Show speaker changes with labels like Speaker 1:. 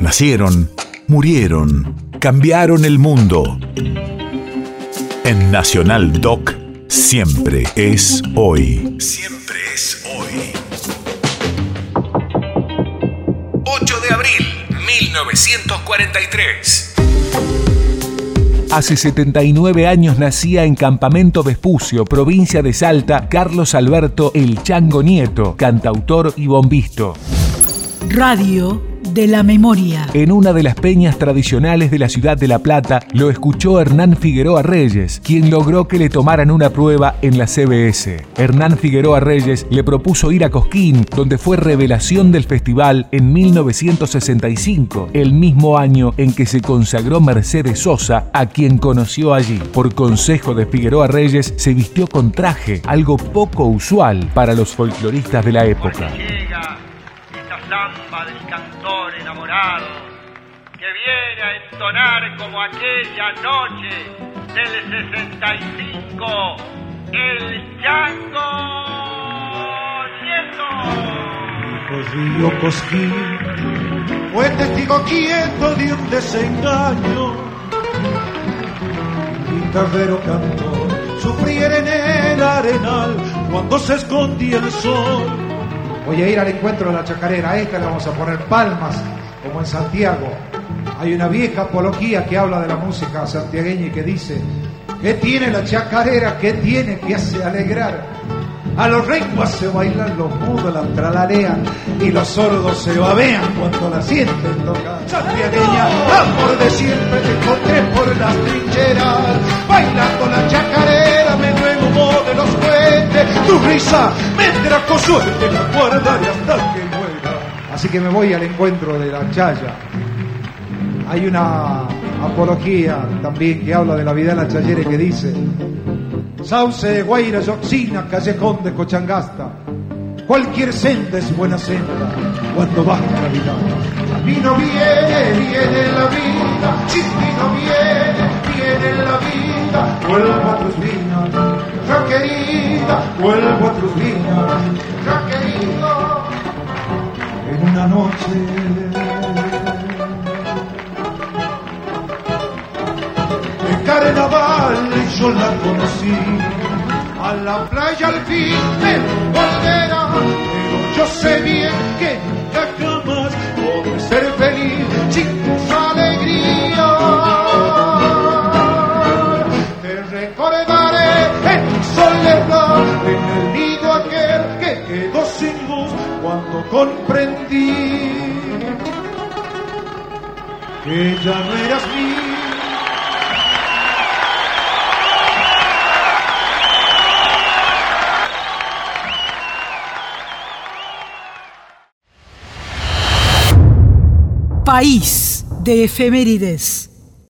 Speaker 1: Nacieron, murieron, cambiaron el mundo. En Nacional Doc, siempre es hoy. Siempre es hoy. 8 de abril, 1943.
Speaker 2: Hace 79 años nacía en Campamento Vespucio, provincia de Salta, Carlos Alberto El Chango Nieto, cantautor y bombisto.
Speaker 3: Radio de la memoria.
Speaker 2: En una de las peñas tradicionales de la ciudad de La Plata lo escuchó Hernán Figueroa Reyes, quien logró que le tomaran una prueba en la CBS. Hernán Figueroa Reyes le propuso ir a Cosquín, donde fue revelación del festival en 1965, el mismo año en que se consagró Mercedes Sosa, a quien conoció allí. Por consejo de Figueroa Reyes, se vistió con traje, algo poco usual para los folcloristas de la época
Speaker 4: samba del cantor enamorado que viene a entonar como aquella noche del 65 el Chango Nieto.
Speaker 5: Río Cosquín fue testigo quieto de un desengaño. Guitarrero cantor, sufriera en el arenal cuando se escondía el sol Voy a ir al encuentro de la chacarera. Esta le vamos a poner palmas, como en Santiago. Hay una vieja apología que habla de la música santiagueña y que dice: ¿Qué tiene la chacarera? ¿Qué tiene que hace alegrar? A los renguas se bailan, los mudos la tralarean y los sordos se babean cuando la sienten tocar. Santiagueña, amor de siempre te encontré por las trincheras, bailando la chacarera, me nuevo de los puentes, tu risa trajo suerte, la guardaré hasta que muera. Así que me voy al encuentro de la chaya. Hay una apología también que habla de la vida de la chayere que dice Sauce, Guaira, Yoxina, Callejón de Cochangasta. Cualquier senda es buena senda cuando vas la vida. Vino viene, viene la vida, si vino viene, viene la vida. Vuelvo a tus viñas, ya vuelvo a viñas, ya querido. En una noche carnaval yo la conocí. A la playa al fin me volverá, comprendí que ya no eras mía.
Speaker 3: país de efemérides.